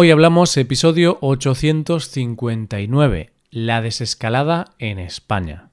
Hoy hablamos episodio 859, la desescalada en España.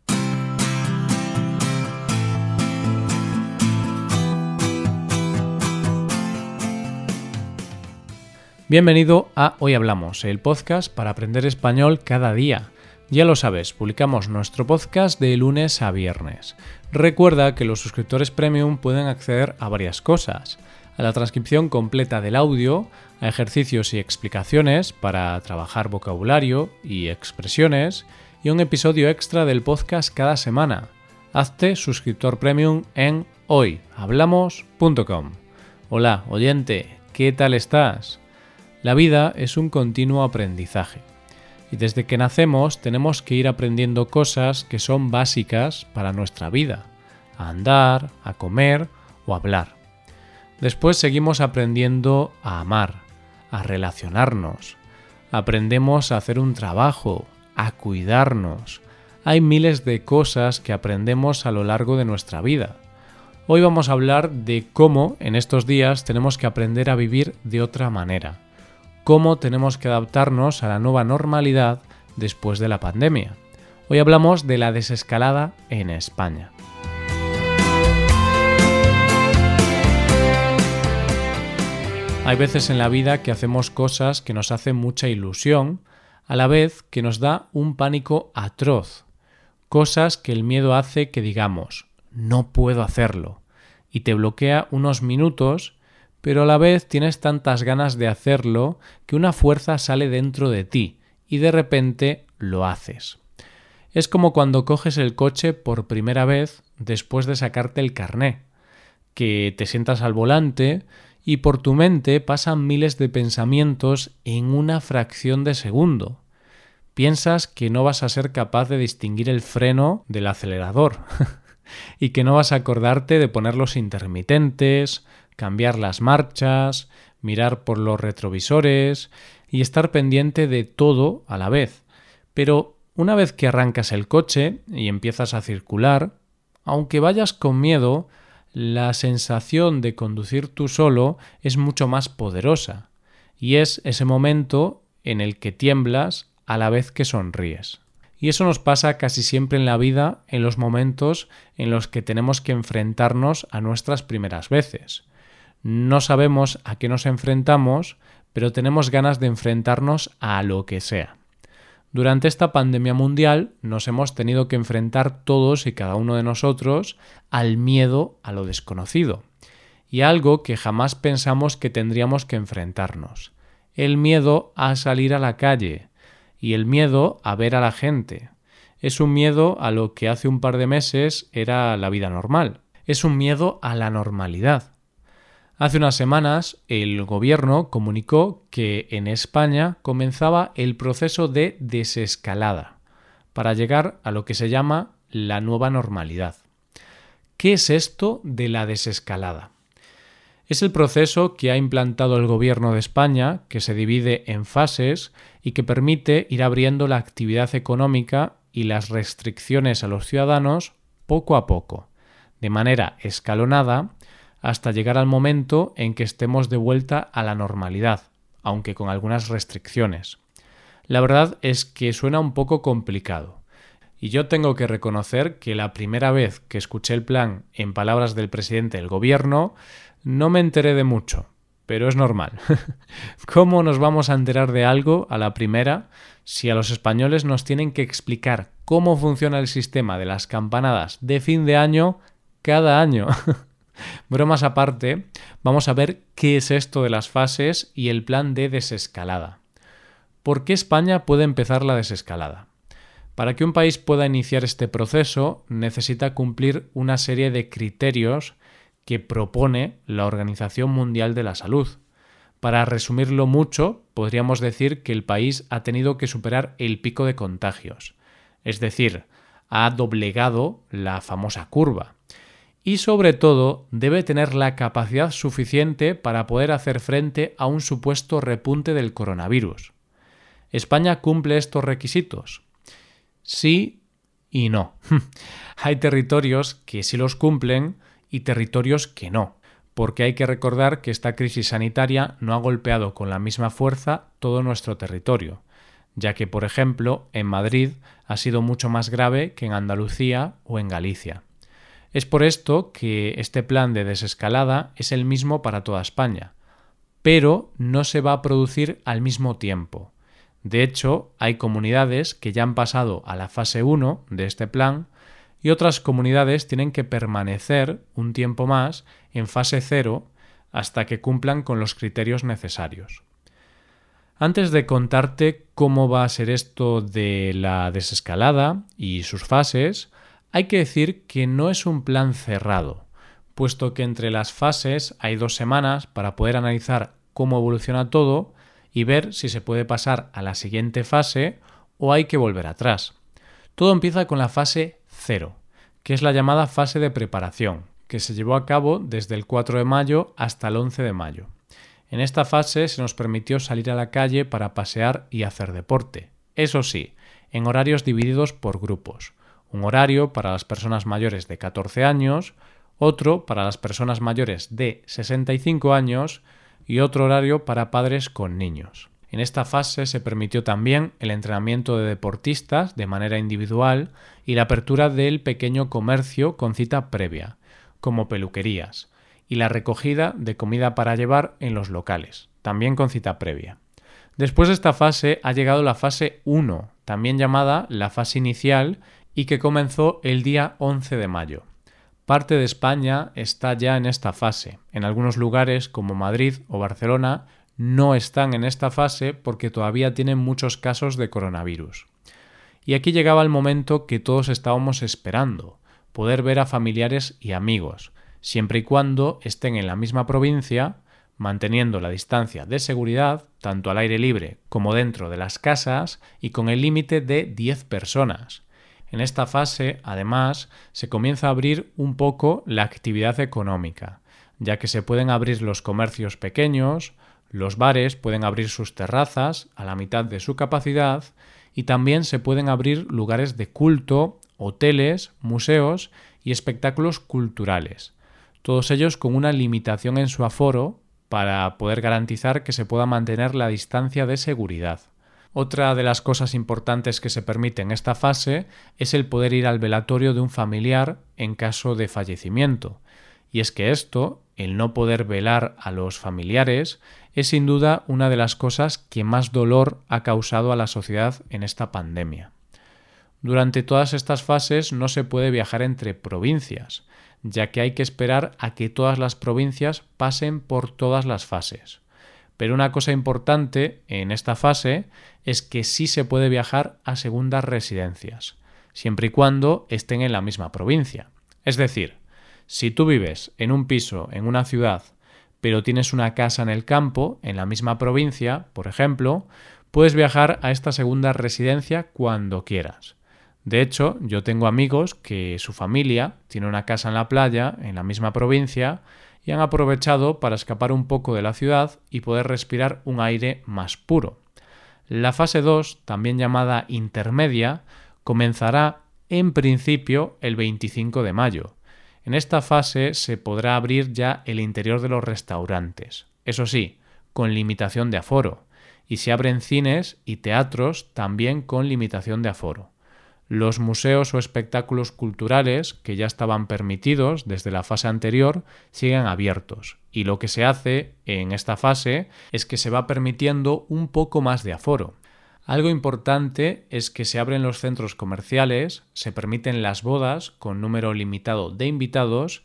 Bienvenido a Hoy Hablamos, el podcast para aprender español cada día. Ya lo sabes, publicamos nuestro podcast de lunes a viernes. Recuerda que los suscriptores premium pueden acceder a varias cosas a la transcripción completa del audio, a ejercicios y explicaciones para trabajar vocabulario y expresiones, y un episodio extra del podcast cada semana. Hazte suscriptor premium en hoyhablamos.com. Hola, oyente, ¿qué tal estás? La vida es un continuo aprendizaje. Y desde que nacemos tenemos que ir aprendiendo cosas que son básicas para nuestra vida. A andar, a comer o a hablar. Después seguimos aprendiendo a amar, a relacionarnos. Aprendemos a hacer un trabajo, a cuidarnos. Hay miles de cosas que aprendemos a lo largo de nuestra vida. Hoy vamos a hablar de cómo en estos días tenemos que aprender a vivir de otra manera. Cómo tenemos que adaptarnos a la nueva normalidad después de la pandemia. Hoy hablamos de la desescalada en España. Hay veces en la vida que hacemos cosas que nos hacen mucha ilusión, a la vez que nos da un pánico atroz. Cosas que el miedo hace que digamos, no puedo hacerlo, y te bloquea unos minutos, pero a la vez tienes tantas ganas de hacerlo que una fuerza sale dentro de ti y de repente lo haces. Es como cuando coges el coche por primera vez después de sacarte el carné, que te sientas al volante y por tu mente pasan miles de pensamientos en una fracción de segundo. Piensas que no vas a ser capaz de distinguir el freno del acelerador y que no vas a acordarte de poner los intermitentes, cambiar las marchas, mirar por los retrovisores y estar pendiente de todo a la vez. Pero una vez que arrancas el coche y empiezas a circular, aunque vayas con miedo, la sensación de conducir tú solo es mucho más poderosa y es ese momento en el que tiemblas a la vez que sonríes. Y eso nos pasa casi siempre en la vida en los momentos en los que tenemos que enfrentarnos a nuestras primeras veces. No sabemos a qué nos enfrentamos, pero tenemos ganas de enfrentarnos a lo que sea. Durante esta pandemia mundial nos hemos tenido que enfrentar todos y cada uno de nosotros al miedo a lo desconocido y algo que jamás pensamos que tendríamos que enfrentarnos. El miedo a salir a la calle y el miedo a ver a la gente. Es un miedo a lo que hace un par de meses era la vida normal. Es un miedo a la normalidad. Hace unas semanas el gobierno comunicó que en España comenzaba el proceso de desescalada para llegar a lo que se llama la nueva normalidad. ¿Qué es esto de la desescalada? Es el proceso que ha implantado el Gobierno de España, que se divide en fases y que permite ir abriendo la actividad económica y las restricciones a los ciudadanos poco a poco, de manera escalonada hasta llegar al momento en que estemos de vuelta a la normalidad, aunque con algunas restricciones. La verdad es que suena un poco complicado. Y yo tengo que reconocer que la primera vez que escuché el plan en palabras del presidente del gobierno no me enteré de mucho, pero es normal. ¿Cómo nos vamos a enterar de algo a la primera si a los españoles nos tienen que explicar cómo funciona el sistema de las campanadas de fin de año cada año? Bromas aparte, vamos a ver qué es esto de las fases y el plan de desescalada. ¿Por qué España puede empezar la desescalada? Para que un país pueda iniciar este proceso necesita cumplir una serie de criterios que propone la Organización Mundial de la Salud. Para resumirlo mucho, podríamos decir que el país ha tenido que superar el pico de contagios, es decir, ha doblegado la famosa curva y sobre todo debe tener la capacidad suficiente para poder hacer frente a un supuesto repunte del coronavirus. ¿España cumple estos requisitos? Sí y no. Hay territorios que sí los cumplen y territorios que no. porque hay que recordar que esta crisis sanitaria no ha golpeado con la misma fuerza todo nuestro territorio, ya que, por ejemplo, en Madrid ha sido mucho más grave que en Andalucía o en Galicia. Es por esto que este plan de desescalada es el mismo para toda España, pero no se va a producir al mismo tiempo. De hecho, hay comunidades que ya han pasado a la fase 1 de este plan y otras comunidades tienen que permanecer un tiempo más en fase 0 hasta que cumplan con los criterios necesarios. Antes de contarte cómo va a ser esto de la desescalada y sus fases, hay que decir que no es un plan cerrado puesto que entre las fases hay dos semanas para poder analizar cómo evoluciona todo y ver si se puede pasar a la siguiente fase o hay que volver atrás. Todo empieza con la fase 0, que es la llamada fase de preparación, que se llevó a cabo desde el 4 de mayo hasta el 11 de mayo. En esta fase se nos permitió salir a la calle para pasear y hacer deporte. Eso sí, en horarios divididos por grupos. Un horario para las personas mayores de 14 años, otro para las personas mayores de 65 años y otro horario para padres con niños. En esta fase se permitió también el entrenamiento de deportistas de manera individual y la apertura del pequeño comercio con cita previa, como peluquerías, y la recogida de comida para llevar en los locales, también con cita previa. Después de esta fase ha llegado la fase 1, también llamada la fase inicial, y que comenzó el día 11 de mayo. Parte de España está ya en esta fase. En algunos lugares, como Madrid o Barcelona, no están en esta fase porque todavía tienen muchos casos de coronavirus. Y aquí llegaba el momento que todos estábamos esperando, poder ver a familiares y amigos, siempre y cuando estén en la misma provincia, manteniendo la distancia de seguridad, tanto al aire libre como dentro de las casas, y con el límite de 10 personas. En esta fase, además, se comienza a abrir un poco la actividad económica, ya que se pueden abrir los comercios pequeños, los bares pueden abrir sus terrazas a la mitad de su capacidad y también se pueden abrir lugares de culto, hoteles, museos y espectáculos culturales, todos ellos con una limitación en su aforo para poder garantizar que se pueda mantener la distancia de seguridad. Otra de las cosas importantes que se permite en esta fase es el poder ir al velatorio de un familiar en caso de fallecimiento. Y es que esto, el no poder velar a los familiares, es sin duda una de las cosas que más dolor ha causado a la sociedad en esta pandemia. Durante todas estas fases no se puede viajar entre provincias, ya que hay que esperar a que todas las provincias pasen por todas las fases. Pero una cosa importante en esta fase es que sí se puede viajar a segundas residencias, siempre y cuando estén en la misma provincia. Es decir, si tú vives en un piso en una ciudad, pero tienes una casa en el campo, en la misma provincia, por ejemplo, puedes viajar a esta segunda residencia cuando quieras. De hecho, yo tengo amigos que su familia tiene una casa en la playa, en la misma provincia, y han aprovechado para escapar un poco de la ciudad y poder respirar un aire más puro. La fase 2, también llamada intermedia, comenzará en principio el 25 de mayo. En esta fase se podrá abrir ya el interior de los restaurantes, eso sí, con limitación de aforo, y se abren cines y teatros también con limitación de aforo. Los museos o espectáculos culturales, que ya estaban permitidos desde la fase anterior, siguen abiertos. Y lo que se hace en esta fase es que se va permitiendo un poco más de aforo. Algo importante es que se abren los centros comerciales, se permiten las bodas con número limitado de invitados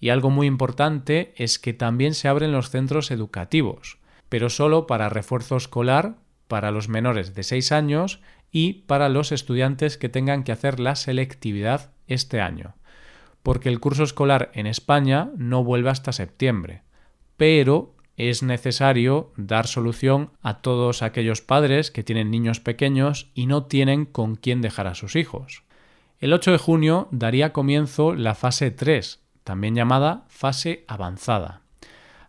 y algo muy importante es que también se abren los centros educativos, pero solo para refuerzo escolar para los menores de 6 años y para los estudiantes que tengan que hacer la selectividad este año, porque el curso escolar en España no vuelve hasta septiembre, pero es necesario dar solución a todos aquellos padres que tienen niños pequeños y no tienen con quién dejar a sus hijos. El 8 de junio daría comienzo la fase 3, también llamada fase avanzada.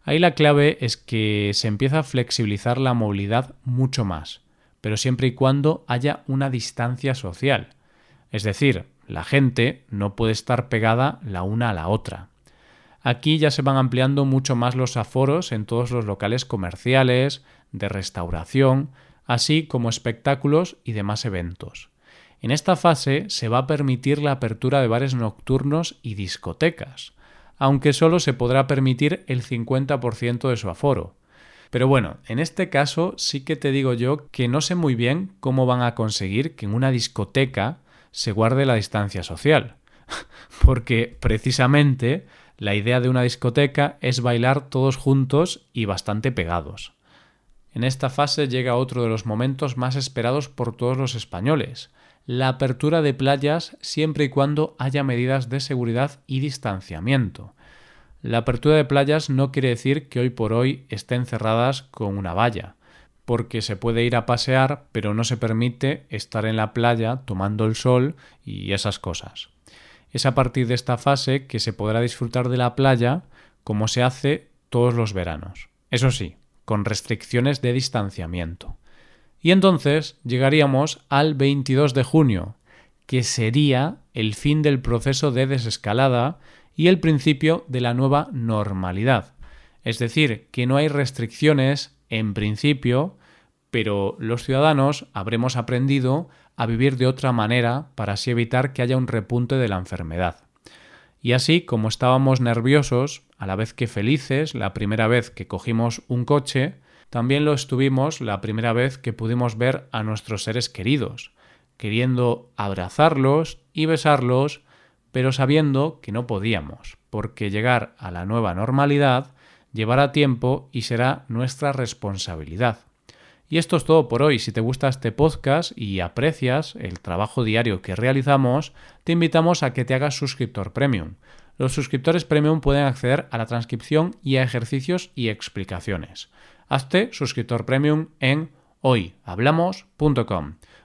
Ahí la clave es que se empieza a flexibilizar la movilidad mucho más pero siempre y cuando haya una distancia social. Es decir, la gente no puede estar pegada la una a la otra. Aquí ya se van ampliando mucho más los aforos en todos los locales comerciales, de restauración, así como espectáculos y demás eventos. En esta fase se va a permitir la apertura de bares nocturnos y discotecas, aunque solo se podrá permitir el 50% de su aforo. Pero bueno, en este caso sí que te digo yo que no sé muy bien cómo van a conseguir que en una discoteca se guarde la distancia social. Porque precisamente la idea de una discoteca es bailar todos juntos y bastante pegados. En esta fase llega otro de los momentos más esperados por todos los españoles, la apertura de playas siempre y cuando haya medidas de seguridad y distanciamiento. La apertura de playas no quiere decir que hoy por hoy estén cerradas con una valla, porque se puede ir a pasear, pero no se permite estar en la playa tomando el sol y esas cosas. Es a partir de esta fase que se podrá disfrutar de la playa como se hace todos los veranos. Eso sí, con restricciones de distanciamiento. Y entonces llegaríamos al 22 de junio, que sería el fin del proceso de desescalada y el principio de la nueva normalidad. Es decir, que no hay restricciones en principio, pero los ciudadanos habremos aprendido a vivir de otra manera para así evitar que haya un repunte de la enfermedad. Y así como estábamos nerviosos, a la vez que felices, la primera vez que cogimos un coche, también lo estuvimos la primera vez que pudimos ver a nuestros seres queridos, queriendo abrazarlos y besarlos, pero sabiendo que no podíamos, porque llegar a la nueva normalidad llevará tiempo y será nuestra responsabilidad. Y esto es todo por hoy. Si te gusta este podcast y aprecias el trabajo diario que realizamos, te invitamos a que te hagas suscriptor premium. Los suscriptores premium pueden acceder a la transcripción y a ejercicios y explicaciones. Hazte suscriptor premium en hoyhablamos.com.